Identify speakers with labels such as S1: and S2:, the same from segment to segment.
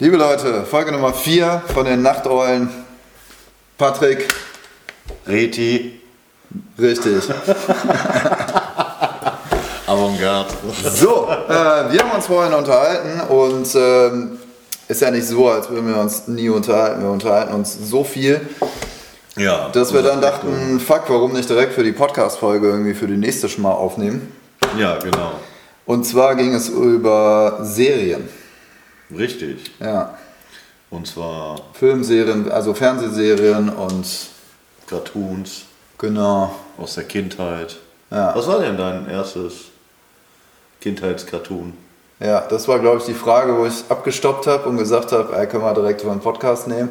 S1: Liebe Leute, Folge Nummer 4 von den Nachteulen. Patrick,
S2: Reti,
S1: richtig.
S2: Avantgarde.
S1: So, äh, wir haben uns vorhin unterhalten und ähm, ist ja nicht so, als würden wir uns nie unterhalten. Wir unterhalten uns so viel,
S2: Ja.
S1: dass wir dann dachten, fuck, warum nicht direkt für die Podcast-Folge irgendwie für die nächste schon mal aufnehmen.
S2: Ja, genau.
S1: Und zwar ging es über Serien.
S2: Richtig.
S1: Ja,
S2: Und zwar
S1: Filmserien, also Fernsehserien und
S2: Cartoons
S1: genau.
S2: aus der Kindheit.
S1: Ja.
S2: Was war denn dein erstes Kindheitscartoon?
S1: Ja, das war, glaube ich, die Frage, wo ich abgestoppt habe und gesagt habe, ey, können wir direkt über einen Podcast nehmen.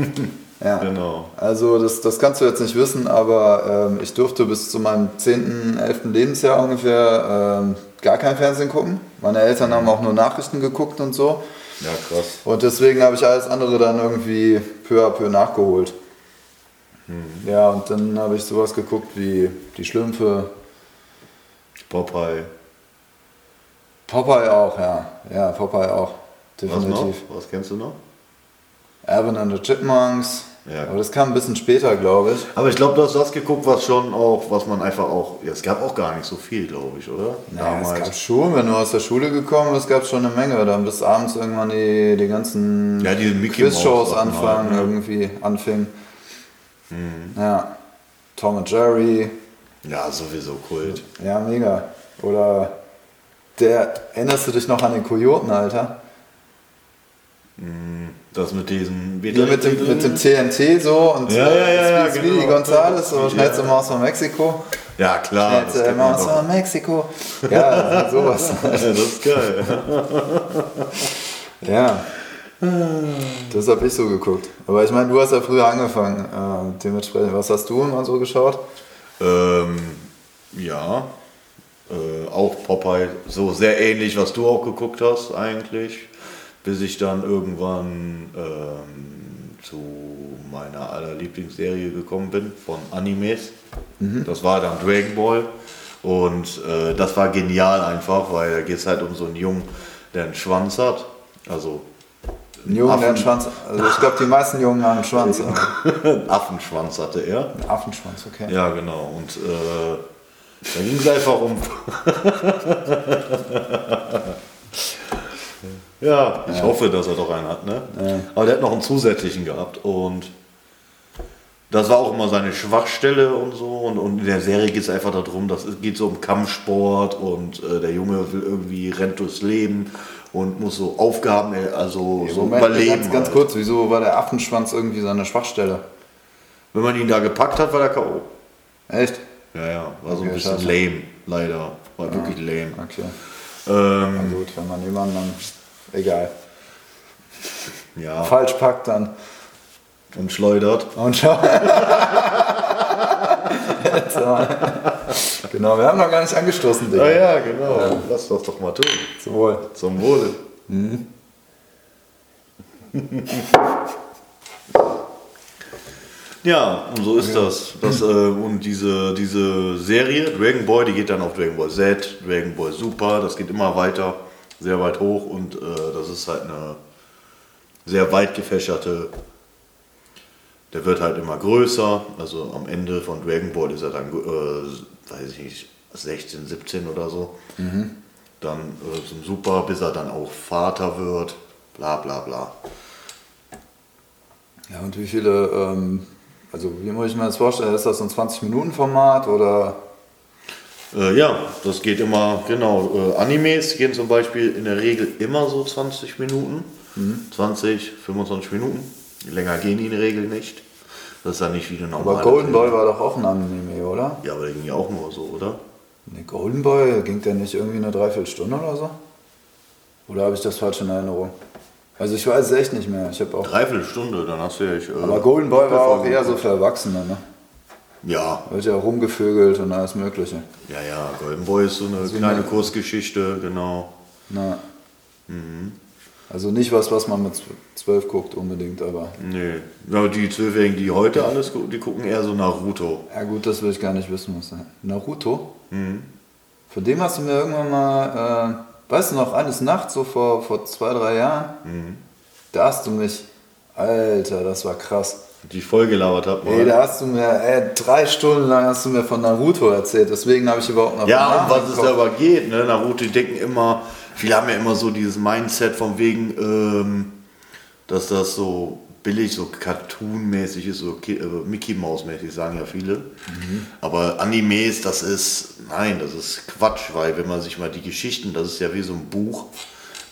S1: ja.
S2: Genau.
S1: Also das, das kannst du jetzt nicht wissen, aber ähm, ich durfte bis zu meinem 10., 11. Lebensjahr ungefähr ähm, gar kein Fernsehen gucken. Meine Eltern haben auch nur Nachrichten geguckt und so.
S2: Ja, krass.
S1: Und deswegen habe ich alles andere dann irgendwie peu à peu nachgeholt. Ja, und dann habe ich sowas geguckt wie Die Schlümpfe,
S2: Popeye.
S1: Popeye auch, ja. Ja, Popeye auch.
S2: Was noch?
S1: Definitiv.
S2: Was kennst du noch?
S1: Alvin and the Chipmunks.
S2: Ja.
S1: Aber das kam ein bisschen später, glaube ich.
S2: Aber ich glaube, du hast das geguckt, was schon auch, was man einfach auch. Ja, es gab auch gar nicht so viel, glaube ich, oder?
S1: Naja, es gab schon, wenn du aus der Schule gekommen bist, gab es schon eine Menge. Dann bis abends irgendwann die, die ganzen
S2: Ja, Mickey
S1: Quizshows anfangen,
S2: halt, ne?
S1: irgendwie anfingen.
S2: Mhm.
S1: Ja, Tom und Jerry,
S2: Ja, sowieso Kult.
S1: ja, mega. Oder der, erinnerst du dich noch an den Kojoten, Alter?
S2: Das mit diesen.
S1: Ja, mit, dem, mit dem TNT so und
S2: Ja, ja, ja, ja,
S1: Speedy
S2: genau.
S1: Gonzales, so schnellste Maus von Mexiko.
S2: Ja, klar.
S1: Schnellste Maus von Mexiko. Ja, sowas.
S2: Ja, das ist geil.
S1: Ja. Das habe ich so geguckt. Aber ich meine, du hast ja früher angefangen. Äh, dementsprechend, was hast du immer so geschaut?
S2: ähm, ja. Äh, auch Popeye, so sehr ähnlich, was du auch geguckt hast, eigentlich. Bis ich dann irgendwann ähm, zu meiner aller Lieblingsserie gekommen bin, von Animes. Das war dann Dragon Ball. Und äh, das war genial einfach, weil da geht es halt um so einen Jungen, der einen Schwanz hat. Also
S1: Ein Jungen, der einen. Schwanz. Also ich glaube, die meisten Jungen haben einen Schwanz.
S2: einen Affenschwanz hatte er.
S1: Einen Affenschwanz, okay.
S2: Ja, genau. Und äh, da ging es einfach um. ja, ich hoffe, dass er doch einen hat, ne? Aber der hat noch einen zusätzlichen gehabt und das war auch immer seine Schwachstelle und so. Und, und in der Serie geht es einfach darum, dass es geht so um Kampfsport und äh, der Junge will irgendwie rennt durchs Leben und muss so Aufgaben, äh, also so
S1: Moment,
S2: überleben.
S1: ganz, ganz
S2: halt.
S1: kurz, wieso war der Affenschwanz irgendwie seine Schwachstelle?
S2: Wenn man ihn da gepackt hat, war der K.O.
S1: Echt?
S2: Ja, ja, war so ein
S1: Okay,
S2: bisschen
S1: schade.
S2: lame, leider. War wirklich lame.
S1: Okay.
S2: Ähm,
S1: Na gut, wenn man jemanden dann. Egal.
S2: ja,
S1: Falsch packt, dann.
S2: und schleudert.
S1: Und schau. Genau, wir haben noch gar nicht angestoßen, Digga.
S2: ja, genau. Lass das doch mal tun.
S1: Zum Wohl.
S2: Zum Wohle. ja, und so ist das. das äh, und diese, diese Serie, Dragon Ball, die geht dann auf Dragon Ball Z, Dragon Ball Super, das geht immer weiter, sehr weit hoch und äh, das ist halt eine sehr weit gefächerte. Der wird halt immer größer, also am Ende von Dragon Ball ist er dann, äh, weiß ich nicht, 16, 17 oder so. Dann äh, zum Super, bis er dann auch Vater wird, bla bla bla.
S1: Ja, und wie viele, ähm, also wie muss ich mir das vorstellen? Ist das so ein 20-Minuten-Format oder?
S2: Äh, ja, das geht immer, genau. Äh, Animes gehen zum Beispiel in der Regel immer so 20 Minuten. 20, 25 Minuten. Länger gehen die in der Regel nicht. Das ist ja nicht wie eine normale.
S1: Aber Golden Boy war doch auch ein Anime, oder?
S2: Ja, aber der ging ja auch nur so, oder?
S1: Ne, Golden Boy, ging der nicht irgendwie eine Dreiviertelstunde oder so? Oder habe ich das falsch in Erinnerung? Also ich weiß es echt nicht mehr. Ich habe auch.
S2: Dreiviertel Stunde, dann hast du ja. Ich, äh,
S1: Aber Golden Boy war auch eher so für Erwachsene, ne?
S2: Ja,
S1: Wird ja rumgevögelt und alles Mögliche.
S2: ja, ja. Golden Boy ist so eine
S1: So
S2: kleine
S1: eine-
S2: Kurzgeschichte, genau.
S1: Na.
S2: Mhm.
S1: Also nicht was, was man mit zwölf guckt unbedingt, aber.
S2: Nee. Ja, aber die Zwölfjährigen, die heute alles gucken, die gucken eher so Naruto.
S1: Ja gut, das will ich gar nicht wissen, was da. Naruto?
S2: Mhm.
S1: Von dem hast du mir irgendwann mal, äh, weißt du noch, eines Nachts, so vor, vor zwei, drei Jahren,
S2: Mhm.
S1: Da hast du mich, Alter, das war krass.
S2: Die voll gelabert habe.
S1: Ey, da hast du mir, ey, drei Stunden lang hast du mir von Naruto erzählt, deswegen habe ich überhaupt noch
S2: Ja, um was es aber geht, ne? Naruto, die denken immer, viele haben ja immer so dieses Mindset von wegen, ähm, dass das so billig, so Cartoon-mäßig ist, so äh, Mickey Mouse-mäßig, sagen ja viele. Aber Animes, das ist, nein, das ist Quatsch, weil wenn man sich mal die Geschichten, das ist ja wie so ein Buch,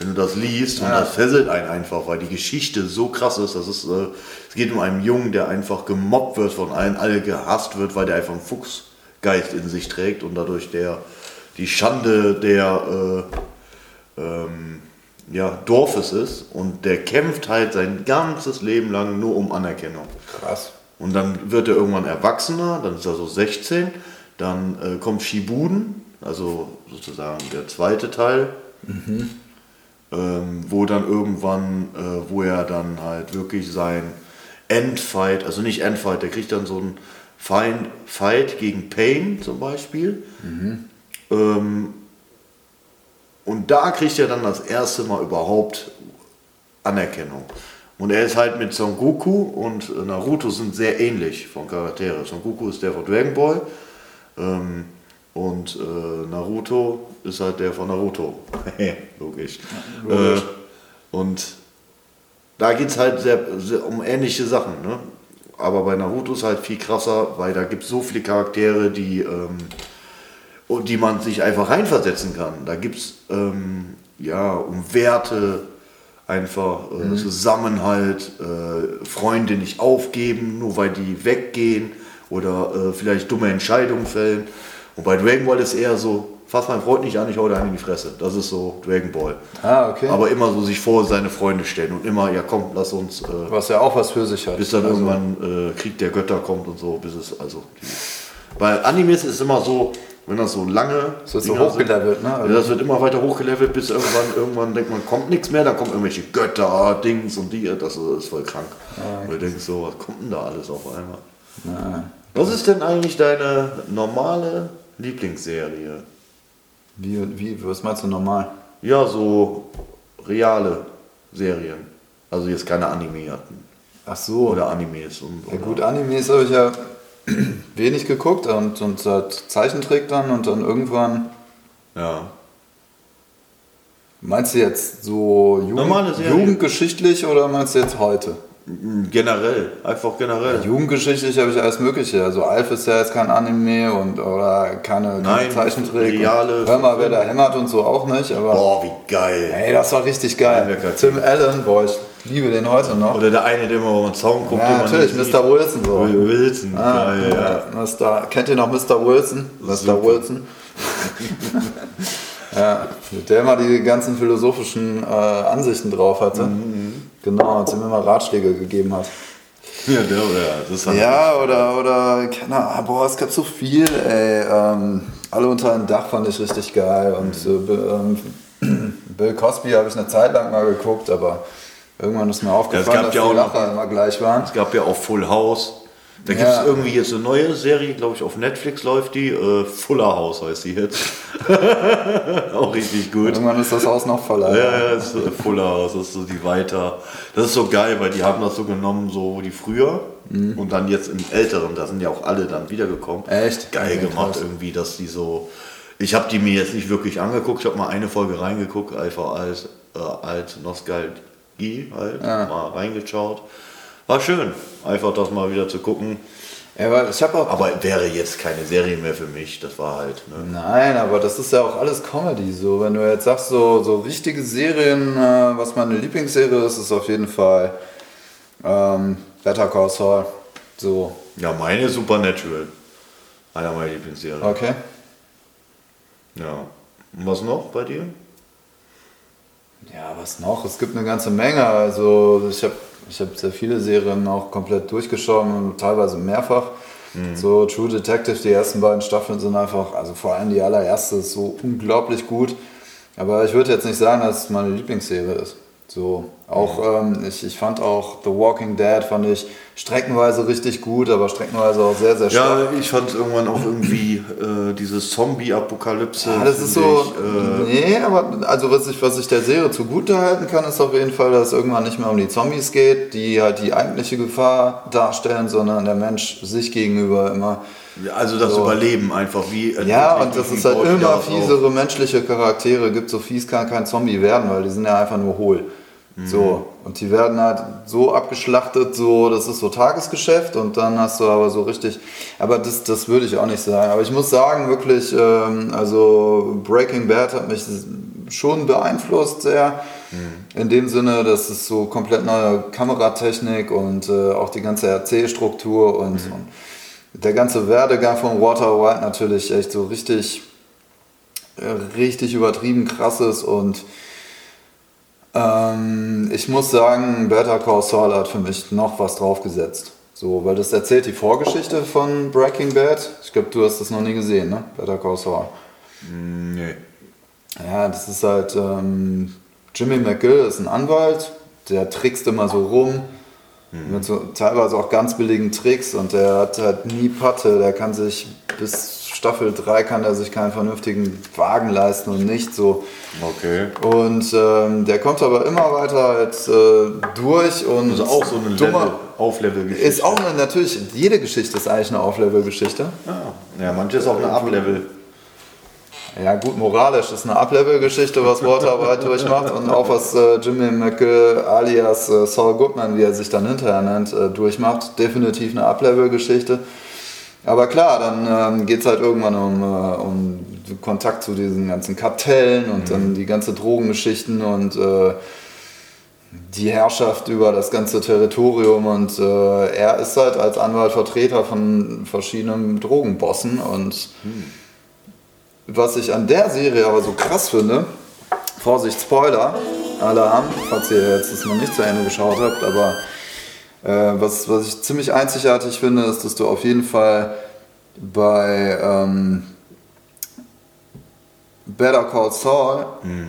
S2: wenn du das liest und
S1: Ja.
S2: das fesselt einen einfach, weil die Geschichte so krass ist, das ist, äh, es geht um einen Jungen, der einfach gemobbt wird von allen, alle gehasst wird, weil der einfach einen Fuchsgeist in sich trägt und dadurch der, die Schande der, äh, ähm, ja, Dorfes ist und der kämpft halt sein ganzes Leben lang nur um Anerkennung.
S1: Krass.
S2: Und dann wird er irgendwann Erwachsener, dann ist er so 16, dann äh, kommt Shibuden, also sozusagen der zweite Teil, ähm, wo dann irgendwann, äh, wo er dann halt wirklich sein Endfight, also nicht Endfight, der kriegt dann so einen Fight, Fight gegen Pain zum Beispiel. Ähm, und da kriegt er dann das erste Mal überhaupt Anerkennung. Und er ist halt mit Son Goku und Naruto sind sehr ähnlich von Charaktere. Son Goku ist der von Dragon Ball ähm, und äh, Naruto ist halt der von Naruto. Logisch.
S1: logisch.
S2: Äh, und da geht es halt sehr, sehr um ähnliche Sachen. Ne? Aber bei Naruto ist halt viel krasser, weil da gibt es so viele Charaktere, die, ähm, die man sich einfach reinversetzen kann. Da gibt es ähm, ja, um Werte, einfach äh, Zusammenhalt, äh, Freunde nicht aufgeben, nur weil die weggehen oder äh, vielleicht dumme Entscheidungen fällen. Und bei Dragon Ball ist eher so, fass meinen Freund nicht an, ich hau dir einen in die Fresse. Das ist so Dragon Ball.
S1: Ah, okay.
S2: Aber immer so sich vor seine Freunde stellen und immer, ja komm, lass uns, äh,
S1: Was ja auch was für sich hat.
S2: bis dann
S1: Also,
S2: irgendwann äh, Krieg der Götter kommt und so, bis es, also, bei Animes ist immer so, wenn das so lange.
S1: Das wird so hochgelevelt, ne?
S2: Ja, das wird immer weiter hochgelevelt, bis irgendwann, irgendwann denkt man, kommt nichts mehr, dann kommen irgendwelche Götter, Dings und die, das ist voll krank. und du denkst so, was kommt denn da alles auf einmal?
S1: Na,
S2: Was ist denn eigentlich deine normale Lieblingsserie?
S1: wie, wie, was meinst du normal?
S2: Ja, so reale Serien. Also jetzt keine Anime hatten.
S1: Ach so.
S2: Oder Animes und
S1: Ja gut, Animes habe ich ja wenig geguckt und, und halt Zeichentrick dann und dann irgendwann.
S2: Ja.
S1: Meinst du jetzt so Jugend, jugendgeschichtlich oder meinst du jetzt heute?
S2: Generell, einfach generell.
S1: Jugendgeschichtlich habe ich alles Mögliche. Also Alf ist ja jetzt kein Anime und oder keine, keine Zeichentrick.
S2: reale
S1: Hör mal, wer da hämmert und so auch nicht. Aber
S2: Boah, wie geil.
S1: ey, das war richtig geil.
S2: Lecker.
S1: Tim Allen, boah, ich liebe den heute noch.
S2: Oder der eine, der immer über den Zaun guckt.
S1: Ja, natürlich, Mr. Wilson so.
S2: Wilson,
S1: Ah,
S2: geil, ja.
S1: ja. Mr. Kennt ihr noch Mr. Wilson? Mr.
S2: Super.
S1: Wilson. ja, der immer die ganzen philosophischen äh, Ansichten drauf hatte.
S2: Mhm,
S1: Genau, und ihm immer Ratschläge gegeben hat.
S2: Ja, der, ja, das halt
S1: Ja, oder, oder, keine Ahnung, boah, es gab so viel, ey. Ähm, alle unter einem Dach fand ich richtig geil. Und äh, ähm, Bill Cosby habe ich eine Zeit lang mal geguckt, aber irgendwann ist mir aufgefallen,
S2: gab
S1: dass
S2: ja
S1: die Lacher immer gleich waren.
S2: Es gab ja auch Full House. Da gibt
S1: Ja.
S2: es irgendwie jetzt eine neue Serie, glaube ich, auf Netflix läuft die. Äh, Fuller House heißt die jetzt. auch richtig gut.
S1: Irgendwann ist das Haus noch voller.
S2: Ja, ja, das ist äh, Fuller House, das ist so die weiter. Das ist so geil, weil die haben das so genommen, so die früher und dann jetzt im Älteren, da sind ja auch alle dann wiedergekommen.
S1: Echt?
S2: Geil
S1: Okay,
S2: gemacht
S1: krass.
S2: irgendwie, dass die so. Ich habe die mir jetzt nicht wirklich angeguckt, ich habe mal eine Folge reingeguckt, einfach als äh, als Nostalgie halt,
S1: Ja.
S2: mal reingeschaut. War schön, einfach das mal wieder zu gucken.
S1: Weil ich auch.
S2: Aber wäre jetzt keine Serie mehr für mich, das war halt. Ne?
S1: Nein, aber das ist ja auch alles Comedy. So, wenn du jetzt sagst, so, so richtige Serien, äh, was meine Lieblingsserie ist, ist auf jeden Fall ähm, Better Call Saul. So,
S2: Ja, meine Supernatural. Einer meiner Lieblingsserien.
S1: okay.
S2: Ja. Und was noch bei dir?
S1: Ja, was noch? Es gibt eine ganze Menge. Also ich habe ich hab sehr viele Serien auch komplett durchgeschaut und teilweise mehrfach. So True Detective, die ersten beiden Staffeln sind einfach, also vor allem die allererste ist so unglaublich gut. Aber ich würde jetzt nicht sagen, dass es meine Lieblingsserie ist. So, auch, ähm, ich, ich fand auch The Walking Dead, fand ich streckenweise richtig gut, aber streckenweise auch sehr, sehr stark.
S2: Ja, ich fand irgendwann auch irgendwie äh, dieses Zombie-Apokalypse.
S1: Ja, das ist so.
S2: Ich,
S1: äh, nee, aber also was ich, was ich der Serie zugute halten kann, ist auf jeden Fall, dass es irgendwann nicht mehr um die Zombies geht, die halt die eigentliche Gefahr darstellen, sondern der Mensch sich gegenüber immer.
S2: also das
S1: so.
S2: Überleben einfach wie.
S1: Ja, und dass
S2: wie
S1: es halt immer
S2: das
S1: fiesere menschliche Charaktere gibt. So fies kann kein Zombie werden, weil die sind ja einfach nur hohl. So, und die werden halt so abgeschlachtet, so, das ist so Tagesgeschäft und dann hast du aber so richtig, aber das, das würde ich auch nicht sagen. Aber ich muss sagen, wirklich, ähm, also Breaking Bad hat mich schon beeinflusst sehr. In dem Sinne, dass es so komplett neue Kameratechnik und äh, auch die ganze Erzählstruktur und, und der ganze Werdegang von Walter White natürlich echt so richtig, äh, richtig übertrieben krass ist und ähm, ich muss sagen, Better Call Saul hat für mich noch was draufgesetzt. So, weil das erzählt die Vorgeschichte von Breaking Bad. Ich glaube, du hast das noch nie gesehen, ne? Better Call Saul.
S2: Nee.
S1: Ja, das ist halt, ähm, Jimmy McGill ist ein Anwalt, der trickst immer so rum, mit so teilweise auch ganz billigen Tricks und der hat halt nie Patte, der kann sich bis Staffel 3 kann er sich keinen vernünftigen Wagen leisten und nicht so.
S2: Okay.
S1: Und ähm, der kommt aber immer weiter halt, äh, durch und
S2: Also auch so eine Level, Auflevel-Geschichte.
S1: Ist auch eine, natürlich, jede Geschichte ist eigentlich eine Auflevel-Geschichte.
S2: Ja. ja, manche ist auch eine Ablevel.
S1: Ja, gut, moralisch ist eine Ablevel-Geschichte, was Walter White durchmacht und auch was äh, Jimmy McGill alias äh, Saul Goodman, wie er sich dann hinterher nennt, äh, durchmacht. Definitiv eine Ablevel-Geschichte. Aber klar, dann ähm, geht es halt irgendwann um, äh, um Kontakt zu diesen ganzen Kartellen und dann die ganze Drogengeschichten und äh, die Herrschaft über das ganze Territorium. Und äh, er ist halt als Anwalt Vertreter von verschiedenen Drogenbossen. Und was ich an der Serie aber so krass finde, Vorsicht, Spoiler, Alarm, falls ihr jetzt das noch nicht zu Ende geschaut habt, aber was, was ich ziemlich einzigartig finde, ist, dass du auf jeden Fall bei ähm, Better Call Saul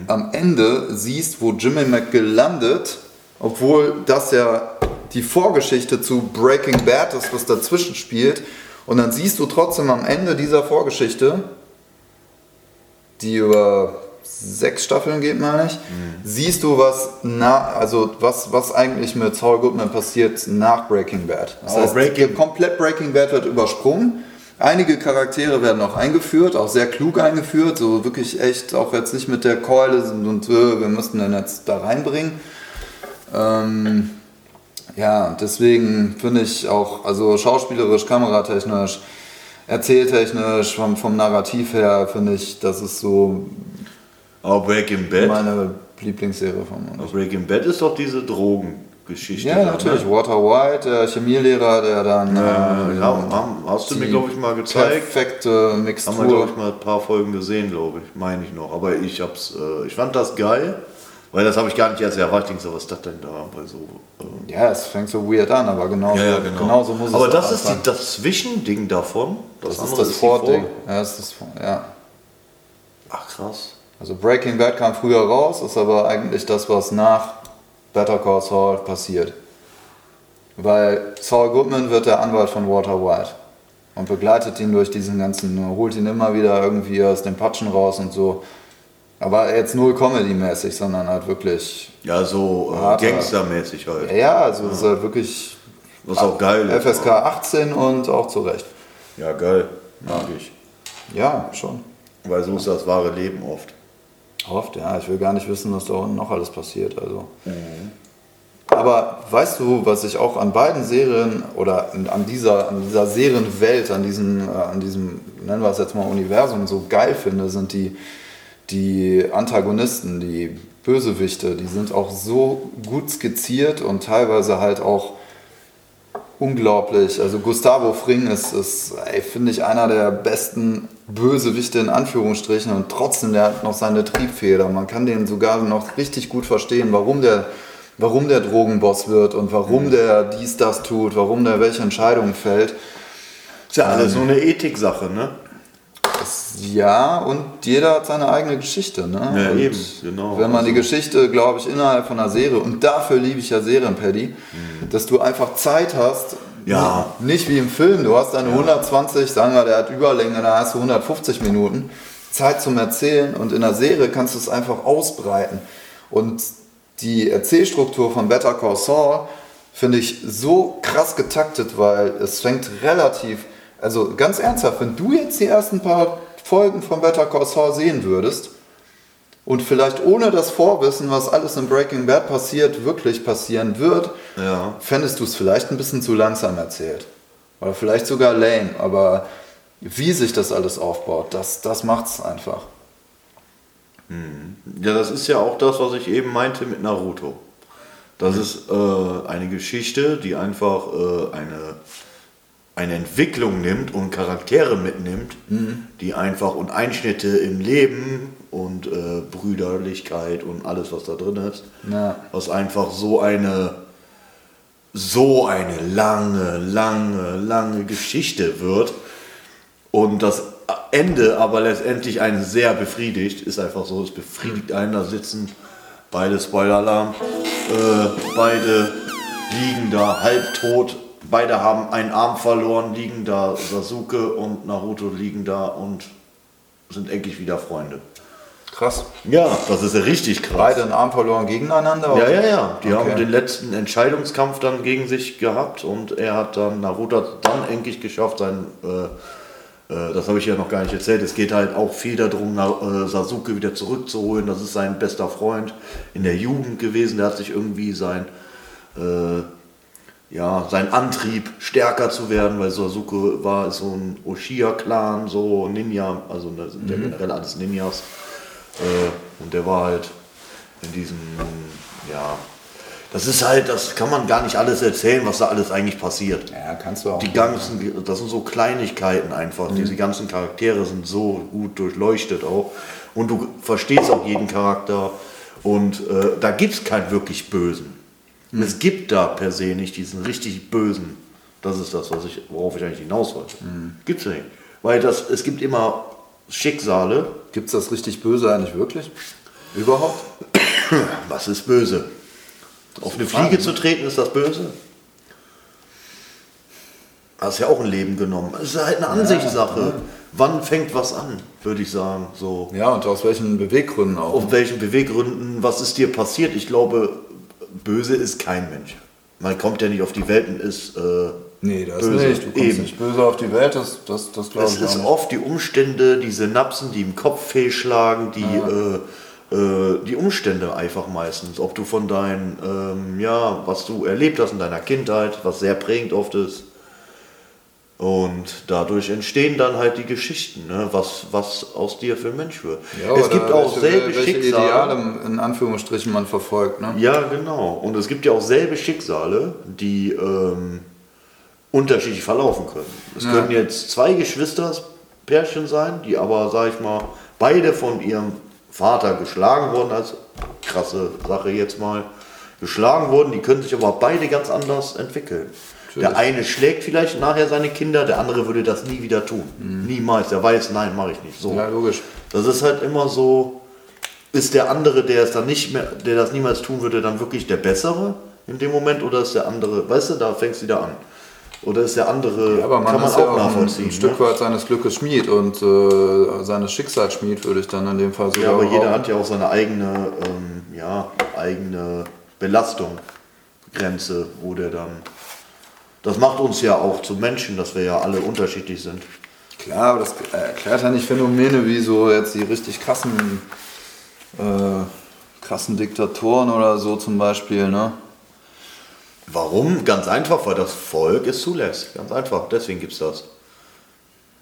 S1: am Ende siehst, wo Jimmy McGill landet, obwohl das ja die Vorgeschichte zu Breaking Bad ist, was dazwischen spielt. Und dann siehst du trotzdem am Ende dieser Vorgeschichte, die über sechs Staffeln geht, meine ich, siehst du, was, na, also was, was eigentlich mit Saul Goodman passiert nach Breaking Bad. Das
S2: Oh,
S1: heißt,
S2: Breaking-
S1: komplett Breaking Bad wird übersprungen. Einige Charaktere werden auch eingeführt, auch sehr klug eingeführt, so wirklich echt, auch jetzt nicht mit der Keule und äh, wir müssten den jetzt da reinbringen. Ähm, ja, deswegen finde ich auch, also schauspielerisch, kameratechnisch, erzähltechnisch, vom, vom Narrativ her, finde ich, das ist so
S2: Aber Breaking Bad.
S1: meine Lieblingsserie von uns.
S2: Aber Breaking Bad ist doch diese Drogengeschichte.
S1: Ja,
S2: da,
S1: natürlich.
S2: Ne?
S1: Walter White, der Chemielehrer, der dann
S2: Äh,
S1: ähm,
S2: ja, haben, hast du mir, glaube ich, mal gezeigt.
S1: perfekte
S2: Haben wir,
S1: Mixtur.
S2: glaube ich, mal ein paar Folgen gesehen, glaube ich. Meine ich noch. Aber ich hab's, äh, ich fand das geil, weil das habe ich gar nicht erst erwartet. Ich so, was ist das denn da bei so. Äh,
S1: Ja, es fängt so weird an, aber genau, genauso muss
S2: Aber
S1: es
S2: das
S1: auch
S2: ist die, das Zwischending davon.
S1: das ist
S2: andere
S1: das Vording.
S2: Vor-
S1: Ja, das ist das Vor ja.
S2: Ach krass.
S1: Also Breaking Bad kam früher raus, ist aber eigentlich das, was nach Better Call Saul passiert. Weil Saul Goodman wird der Anwalt von Walter White und begleitet ihn durch diesen ganzen, holt ihn immer wieder irgendwie aus den Patschen raus und so. Aber jetzt null Comedy-mäßig, sondern halt wirklich,
S2: Ja, so äh. Gangstermäßig halt.
S1: ja, ja also es ist halt wirklich
S2: Was auch geil ist.
S1: FSK 18 und auch zu Recht.
S2: Ja, geil. Mag ich.
S1: Ja, schon.
S2: Weil so ist das wahre Leben oft.
S1: Oft, ja. Ich will gar nicht wissen, was da unten noch alles passiert. Also. Aber weißt du, was ich auch an beiden Serien oder an dieser, an dieser Serienwelt, an diesem, äh, an diesem, nennen wir es jetzt mal Universum, so geil finde, sind die, die Antagonisten, die Bösewichte, die sind auch so gut skizziert und teilweise halt auch unglaublich. Also Gustavo Fring ist, ist finde ich, einer der besten Bösewichte in Anführungsstrichen und trotzdem, der hat noch seine Triebfeder. Man kann den sogar noch richtig gut verstehen, warum der, warum der Drogenboss wird und warum der dies, das tut, warum der welche Entscheidungen fällt.
S2: Ist ja alles nur eine Ethiksache, ne?
S1: Ja, und jeder hat seine eigene Geschichte. Ne?
S2: Ja,
S1: und
S2: eben, genau.
S1: Wenn man die
S2: Also-
S1: Geschichte, glaube ich, innerhalb von einer Serie, und dafür liebe ich ja Serien, Paddy, dass du einfach Zeit hast.
S2: Ja.
S1: nicht wie im Film, du hast deine 120, sagen wir, der hat Überlänge, da hast du 150 Minuten, Zeit zum Erzählen und in der Serie kannst du es einfach ausbreiten. Und die Erzählstruktur von Better Call Saul finde ich so krass getaktet, weil es fängt relativ, also ganz ernsthaft, wenn du jetzt die ersten paar Folgen von Better Call Saul sehen würdest und vielleicht ohne das Vorwissen, was alles in Breaking Bad passiert, wirklich passieren wird,
S2: Ja.
S1: fändest du es vielleicht ein bisschen zu langsam erzählt. Oder vielleicht sogar lame, aber wie sich das alles aufbaut, das, das macht es einfach.
S2: Ja, das ist ja auch das, was ich eben meinte mit Naruto. Das ist äh, eine Geschichte, die einfach äh, eine, eine Entwicklung nimmt und Charaktere mitnimmt, die einfach und Einschnitte im Leben und äh, Brüderlichkeit und alles, was da drin ist,
S1: Ja.
S2: was einfach so eine so eine lange, lange, lange Geschichte wird und das Ende aber letztendlich einen sehr befriedigt, ist einfach so, es befriedigt einen, da sitzen beide Spoiler-Alarm, äh, beide liegen da halbtot, beide haben einen Arm verloren, liegen da, Sasuke und Naruto liegen da und sind endlich wieder Freunde.
S1: Krass.
S2: Ja, das ist ja richtig krass.
S1: Beide einen Arm verloren gegeneinander?
S2: Ja, ja, ja. Die
S1: Okay.
S2: haben den letzten Entscheidungskampf dann gegen sich gehabt und er hat dann, Naruto hat dann endlich geschafft, sein, äh, äh, das habe ich ja noch gar nicht erzählt, es geht halt auch viel darum, äh, Sasuke wieder zurückzuholen. Das ist sein bester Freund in der Jugend gewesen, der hat sich irgendwie sein, äh, ja, sein Antrieb stärker zu werden, weil Sasuke war so ein Uchiha-Clan, so Ninja, also der der generell alles Ninjas. Äh, und der war halt in diesem, ja, das ist halt, das kann man gar nicht alles erzählen, was da alles eigentlich passiert.
S1: Ja, kannst du auch.
S2: Die ganzen, das sind so Kleinigkeiten einfach. Diese ganzen Charaktere sind so gut durchleuchtet auch. Und du verstehst auch jeden Charakter. Und äh, da gibt es keinen wirklich Bösen. Es gibt da per se nicht diesen richtig Bösen. Das ist das, was ich, worauf ich eigentlich hinaus wollte. Gibt's nicht. Weil das, es gibt immer Schicksale.
S1: Gibt es das richtig Böse eigentlich wirklich? Überhaupt?
S2: Was ist böse? Auf eine Fliege zu treten, ist das böse? Hast ja auch ein Leben genommen. Es ist halt eine Ansichtssache. Wann fängt was an, würde ich sagen. So.
S1: Ja, und aus welchen Beweggründen auch?
S2: Auf welchen Beweggründen, was ist dir passiert? Ich glaube, böse ist kein Mensch. Man kommt ja nicht auf die Welt und ist. Äh,
S1: nee, das
S2: böse.
S1: nicht. Du kommst
S2: Eben.
S1: nicht böse auf die Welt, das, das, das glaube
S2: Es
S1: ich auch
S2: ist
S1: nicht.
S2: oft die Umstände, die Synapsen, die im Kopf fehlschlagen, die, äh, äh, die Umstände einfach meistens. Ob du von deinen, ähm, ja, was du erlebt hast in deiner Kindheit, was sehr prägend oft ist. Und dadurch entstehen dann halt die Geschichten, ne? was, was aus dir für ein Mensch wird.
S1: Ja,
S2: es gibt auch
S1: welche,
S2: selbe
S1: welche
S2: Schicksale.
S1: Ideale in Anführungsstrichen man verfolgt. Ne?
S2: Ja, genau. Und es gibt ja auch selbe Schicksale, die ähm, unterschiedlich verlaufen können. Es
S1: Ja.
S2: können jetzt zwei Geschwisterpärchen sein, die aber, sag ich mal, beide von ihrem Vater geschlagen wurden, als krasse Sache jetzt mal, geschlagen wurden, die können sich aber beide ganz anders entwickeln. Der eine schlägt vielleicht nachher seine Kinder, der andere würde das nie wieder tun. Niemals. Der weiß, nein, mache ich nicht. So.
S1: Mhm. Ja, logisch.
S2: Das ist halt immer so, ist der andere, der es dann nicht mehr, der das niemals tun würde, dann wirklich der Bessere in dem Moment oder ist der andere, weißt du, da fängst du wieder an. Oder ist der andere,
S1: Ja, aber man,
S2: kann man
S1: ist ja
S2: auch
S1: auch ein,
S2: nachvollziehen.
S1: ein Stück
S2: ne?
S1: weit seines Glückes Schmied und äh, seines Schicksals Schmied, würde ich dann in dem Fall sogar
S2: Ja, aber jeder
S1: behaupten.
S2: hat ja auch seine eigene, ähm, ja, eigene Belastung, Grenze, wo der dann. Das macht uns ja auch zu Menschen, dass wir ja alle unterschiedlich sind.
S1: Klar, aber das erklärt ja nicht Phänomene wie so jetzt die richtig krassen, äh, krassen Diktatoren oder so zum Beispiel, ne?
S2: Warum? Ganz einfach, weil das Volk es zulässt. Ganz einfach, deswegen gibt es das.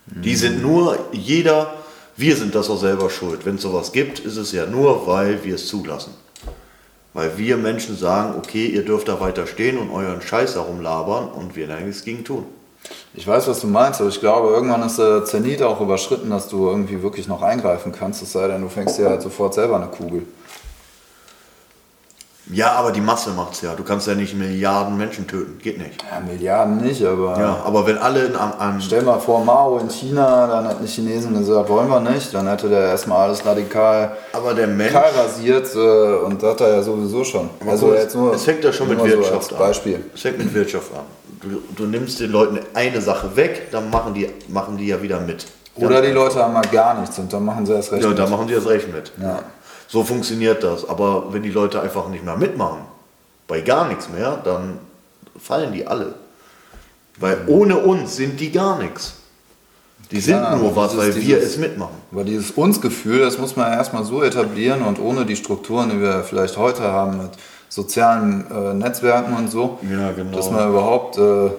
S2: Die sind nur, jeder, wir sind das auch selber schuld. Wenn es sowas gibt, ist es ja nur, weil wir es zulassen. Weil wir Menschen sagen, okay, ihr dürft da weiter stehen und euren Scheiß darum labern und wir da nichts gegen tun.
S1: Ich weiß, was du meinst, aber ich glaube, irgendwann ist der Zenit auch überschritten, dass du irgendwie wirklich noch eingreifen kannst, es sei denn, du fängst dir halt sofort selber eine Kugel.
S2: Ja, aber die Masse macht's ja. Du kannst ja nicht Milliarden Menschen töten. Geht nicht.
S1: Ja, Milliarden nicht, aber.
S2: Ja, aber wenn alle in, an, an
S1: Stell mal vor, Mao in China, dann hätten die Chinesen gesagt, wollen wir nicht. Dann hätte der erstmal alles radikal
S2: aber der Mensch.
S1: rasiert äh, und das hat er ja sowieso schon.
S2: Also jetzt nur, es fängt ja schon mit
S1: nur so
S2: Wirtschaft
S1: als Beispiel.
S2: an. Es fängt mit Wirtschaft an. Du, du nimmst den Leuten eine Sache weg, dann machen die, machen die ja wieder mit.
S1: Oder die Leute haben mal gar nichts und dann machen sie erst recht.
S2: Ja,
S1: mit.
S2: dann machen die das recht mit.
S1: Ja.
S2: So funktioniert das. Aber wenn die Leute einfach nicht mehr mitmachen, bei gar nichts mehr, dann fallen die alle. Weil ohne uns sind die gar nichts. Die sind
S1: Klar,
S2: nur
S1: aber
S2: was,
S1: dieses-
S2: weil wir
S1: dieses-
S2: es mitmachen.
S1: Aber dieses Uns-Gefühl, das muss man erstmal so etablieren und ohne die Strukturen, die wir vielleicht heute haben mit sozialen äh, Netzwerken und so,
S2: Ja, genau.
S1: dass man überhaupt, äh,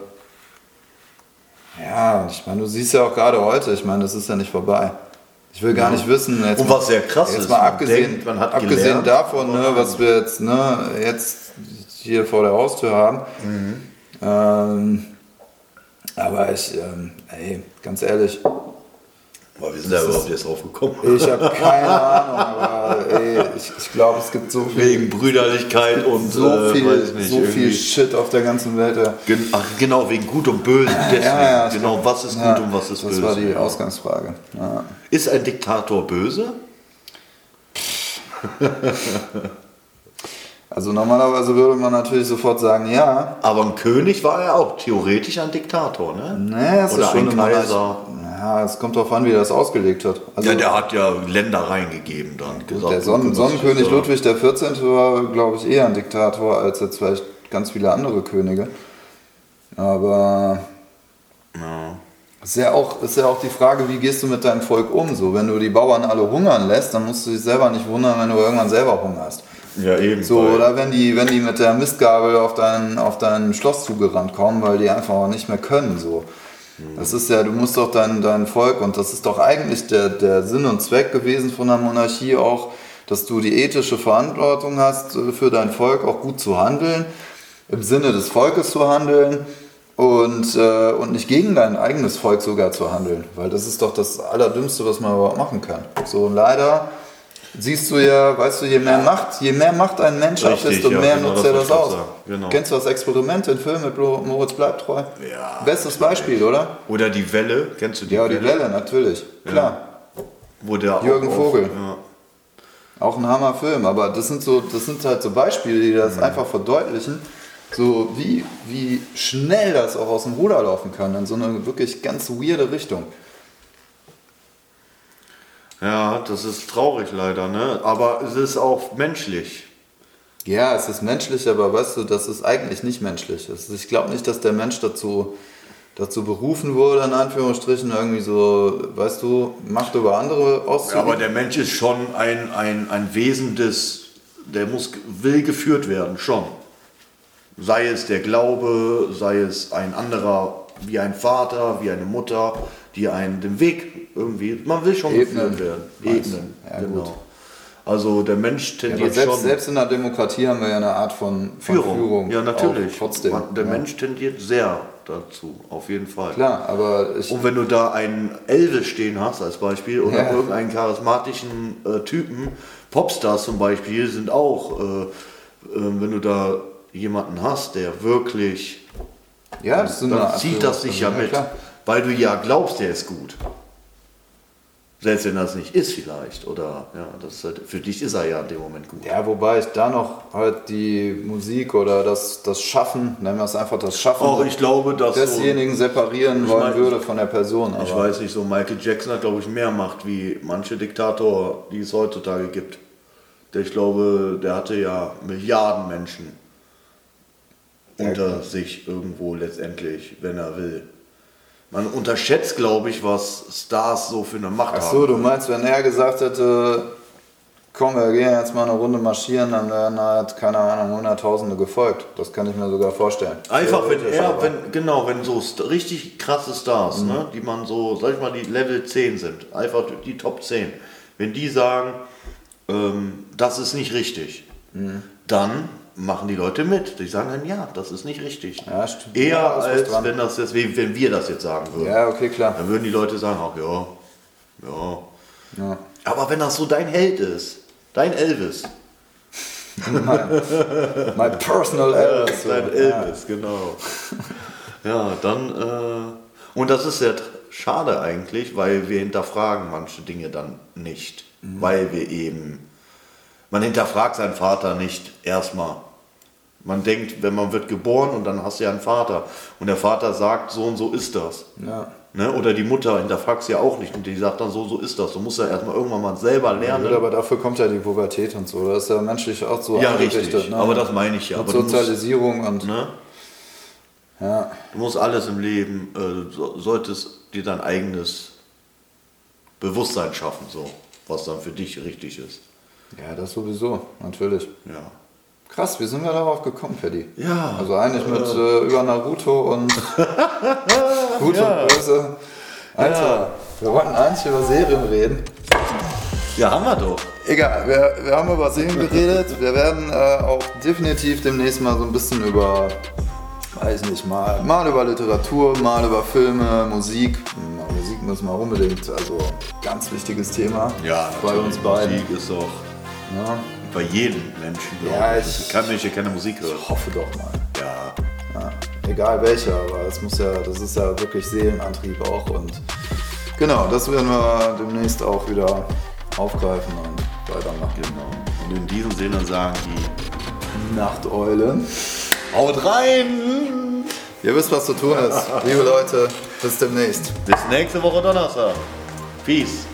S1: ja, ich meine, du siehst ja auch gerade heute, ich meine, das ist ja nicht vorbei. Ich will gar nicht wissen, jetzt
S2: Und was sehr krass
S1: jetzt
S2: ist,
S1: mal abgesehen,
S2: denkt, man hat
S1: abgesehen
S2: gelernt,
S1: davon, ne, was wir jetzt, ne, jetzt hier vor der Haustür haben.
S2: Mhm.
S1: Ähm, aber ich, ähm, ey, ganz ehrlich,
S2: Aber wir sind ja überhaupt jetzt drauf gekommen.
S1: ich habe keine Ahnung, aber ey, ich, ich glaube, es gibt so viel,
S2: Wegen Brüderlichkeit und
S1: so
S2: äh,
S1: viel,
S2: nicht,
S1: so viel Shit auf der ganzen Welt. Ja.
S2: Gen ach, genau, wegen Gut und Böse. Deswegen.
S1: ja, ich
S2: genau,
S1: glaub-
S2: was ist
S1: ja,
S2: gut und was ist
S1: das
S2: böse.
S1: war die Ausgangsfrage. Ja.
S2: Ist ein Diktator böse?
S1: Also normalerweise würde man natürlich sofort sagen, ja.
S2: Aber ein König war er auch theoretisch ein Diktator, ne?
S1: Nee, es
S2: Oder
S1: ist schon
S2: ein Kaiser.
S1: Ja, es kommt darauf an, wie er das ausgelegt hat. Also
S2: Ja, der hat ja Länder reingegeben dann. gesagt,
S1: der Sonnen Sonnenkönig
S2: äh,
S1: Ludwig XIV. war, glaube ich, eher ein Diktator als jetzt vielleicht ganz viele andere Könige. Aber
S2: Ja.
S1: ist ja, auch, ist ja auch die Frage, wie gehst du mit deinem Volk um? So, wenn du die Bauern alle hungern lässt, dann musst du dich selber nicht wundern, wenn du irgendwann selber hungerst.
S2: Ja, eben.
S1: So, oder wenn die, wenn die mit der Mistgabel auf dein, auf dein Schloss zugerannt kommen, weil die einfach auch nicht mehr können. So. Das ist ja, du musst doch dein, dein Volk, und das ist doch eigentlich der, der Sinn und Zweck gewesen von der Monarchie auch, dass du die ethische Verantwortung hast, äh, für dein Volk auch gut zu handeln, im Sinne des Volkes zu handeln und, äh, und nicht gegen dein eigenes Volk sogar zu handeln. Weil das ist doch das Allerdümmste, was man überhaupt machen kann. So, und leider siehst du ja, weißt du, je mehr Macht, je mehr Macht ein Mensch hat, desto
S2: ja,
S1: mehr
S2: genau
S1: nutzt er das aus.
S2: genau.
S1: Kennst du das Experiment, den Film mit Moritz Bleibtreu?
S2: Ja,
S1: Bestes Beispiel, oder?
S2: Oder die Welle, kennst du die
S1: Ja, die Welle, natürlich. Klar.
S2: Wo der
S1: Jürgen
S2: auch
S1: Vogel.
S2: ja.
S1: Auch ein Hammerfilm, aber das sind so, das sind halt so Beispiele, die das einfach verdeutlichen, so wie, wie schnell das auch aus dem Ruder laufen kann, in so eine wirklich ganz weirde Richtung.
S2: Ja, das ist traurig leider, ne? Aber es ist auch menschlich.
S1: Ja, es ist menschlich, aber weißt du, das ist eigentlich nicht menschlich. Ist, ich glaube nicht, dass der Mensch dazu, dazu berufen wurde, in Anführungsstrichen, irgendwie so, weißt du, Macht über andere
S2: Ja,
S1: auszuüben.
S2: aber der Mensch ist schon ein, ein, ein Wesen des, der muss, will geführt werden, schon. Sei es der Glaube, sei es ein anderer, wie ein Vater, wie eine Mutter, die einen den Weg irgendwie, man will schon
S1: Ebnen,
S2: geführt werden. Ebnen,
S1: Ja,
S2: genau.
S1: gut.
S2: Also der Mensch
S1: Ja,
S2: tendiert
S1: selbst,
S2: schon
S1: selbst in der Demokratie haben wir ja eine Art von, von
S2: Führung.
S1: Führung.
S2: Ja, natürlich.
S1: Trotzdem.
S2: Man, der
S1: ja.
S2: Mensch tendiert sehr dazu, auf jeden Fall.
S1: Klar, aber ich,
S2: Und wenn du da einen Elvis stehen hast als Beispiel oder
S1: Ja.
S2: irgendeinen charismatischen äh, Typen, Popstars zum Beispiel sind auch, äh, äh, wenn du da jemanden hast, der wirklich,
S1: ja, das
S2: dann
S1: Art
S2: zieht das sich ja
S1: Führung.
S2: mit,
S1: klar.
S2: Weil du ja glaubst, der ist gut. Selbst wenn das nicht ist vielleicht oder ja, das ist halt, für dich ist er ja in dem Moment gut.
S1: Ja, wobei ich da noch halt die Musik oder das, das Schaffen, nennen wir es einfach das Schaffen
S2: Auch ich glaube, dass so,
S1: desjenigen separieren
S2: Ich
S1: wollen
S2: mein-
S1: würde von der Person.
S2: ich
S1: aber-
S2: weiß nicht, so Michael Jackson hat glaube ich mehr Macht wie manche Diktator, die es heutzutage gibt. Der, ich glaube, der hatte ja Milliarden Menschen unter sich irgendwo letztendlich, wenn er will. Man unterschätzt, glaube ich, was Stars so für eine Macht
S1: Ach so,
S2: haben.
S1: du meinst, wenn er gesagt hätte, komm, wir gehen jetzt mal eine Runde marschieren, dann wären halt, keine Ahnung, Hunderttausende gefolgt. Das kann ich mir sogar vorstellen.
S2: Einfach, wenn er, wenn, genau, wenn so richtig krasse Stars, ne, die man so, sag ich mal, die Level 10 sind, einfach die Top 10, wenn die sagen, ähm, das ist nicht richtig, dann machen die Leute mit. Die sagen dann, ja, das ist nicht richtig.
S1: Ja.
S2: Eher
S1: Ja,
S2: als wenn, das jetzt, wenn wir das jetzt sagen würden.
S1: Ja, okay, klar.
S2: Dann würden die Leute sagen, ach ja, ja.
S1: Ja.
S2: Aber wenn das so dein Held ist, dein Elvis,
S1: mein, my personal Elvis.
S2: Ja, dein Elvis, genau. Ja, dann, äh, und das ist sehr schade eigentlich, weil wir hinterfragen manche Dinge dann nicht. Weil wir eben, man hinterfragt seinen Vater nicht erstmal. Man denkt, wenn man wird geboren und dann hast du ja einen Vater und der Vater sagt, so und so ist das.
S1: Ja.
S2: Ne? Oder die Mutter hinterfragt sie ja auch nicht und die sagt dann, so so ist das. Du musst ja erstmal irgendwann mal selber lernen.
S1: Gut, aber dafür kommt ja die Pubertät und so. Das ist ja menschlich auch so
S2: Ja, richtig. Aber das meine ich ja.
S1: Mit
S2: du musst-
S1: Sozialisierung und
S2: ne?
S1: ja.
S2: Du musst alles im Leben, äh, so, solltest dir dein eigenes Bewusstsein schaffen, so, was dann für dich richtig ist.
S1: ja, das sowieso, natürlich.
S2: Ja.
S1: Krass, wie sind wir darauf gekommen, Paddy?
S2: Ja.
S1: Also eigentlich mit äh, über Naruto und Gut
S2: Ja.
S1: und Böse. Alter, wir wollten eigentlich über Serien reden.
S2: Ja, haben wir doch.
S1: Egal, wir, wir haben über Serien geredet. Wir werden äh, auch definitiv demnächst mal so ein bisschen über, weiß nicht, mal, mal über Literatur, mal über Filme, Musik. Na, Musik müssen wir unbedingt, also ganz wichtiges Thema
S2: Ja,
S1: bei uns beiden.
S2: Musik ist doch
S1: Ja,
S2: bei jedem Menschen, glaube
S1: Ja,
S2: ich.
S1: ich-
S2: Ich kann der keine Musik hört.
S1: ich hoffe doch mal.
S2: Ja.
S1: Ja, egal welcher, aber das muss ja, das ist ja wirklich Seelenantrieb auch und genau, das werden wir demnächst auch wieder aufgreifen und weitermachen.
S2: Genau. Und in diesem Sinne sagen die,
S1: Nachteule.
S2: haut rein!
S1: Ihr wisst, was zu tun ist. Liebe Leute, bis demnächst.
S2: Bis nächste Woche Donnerstag. Peace.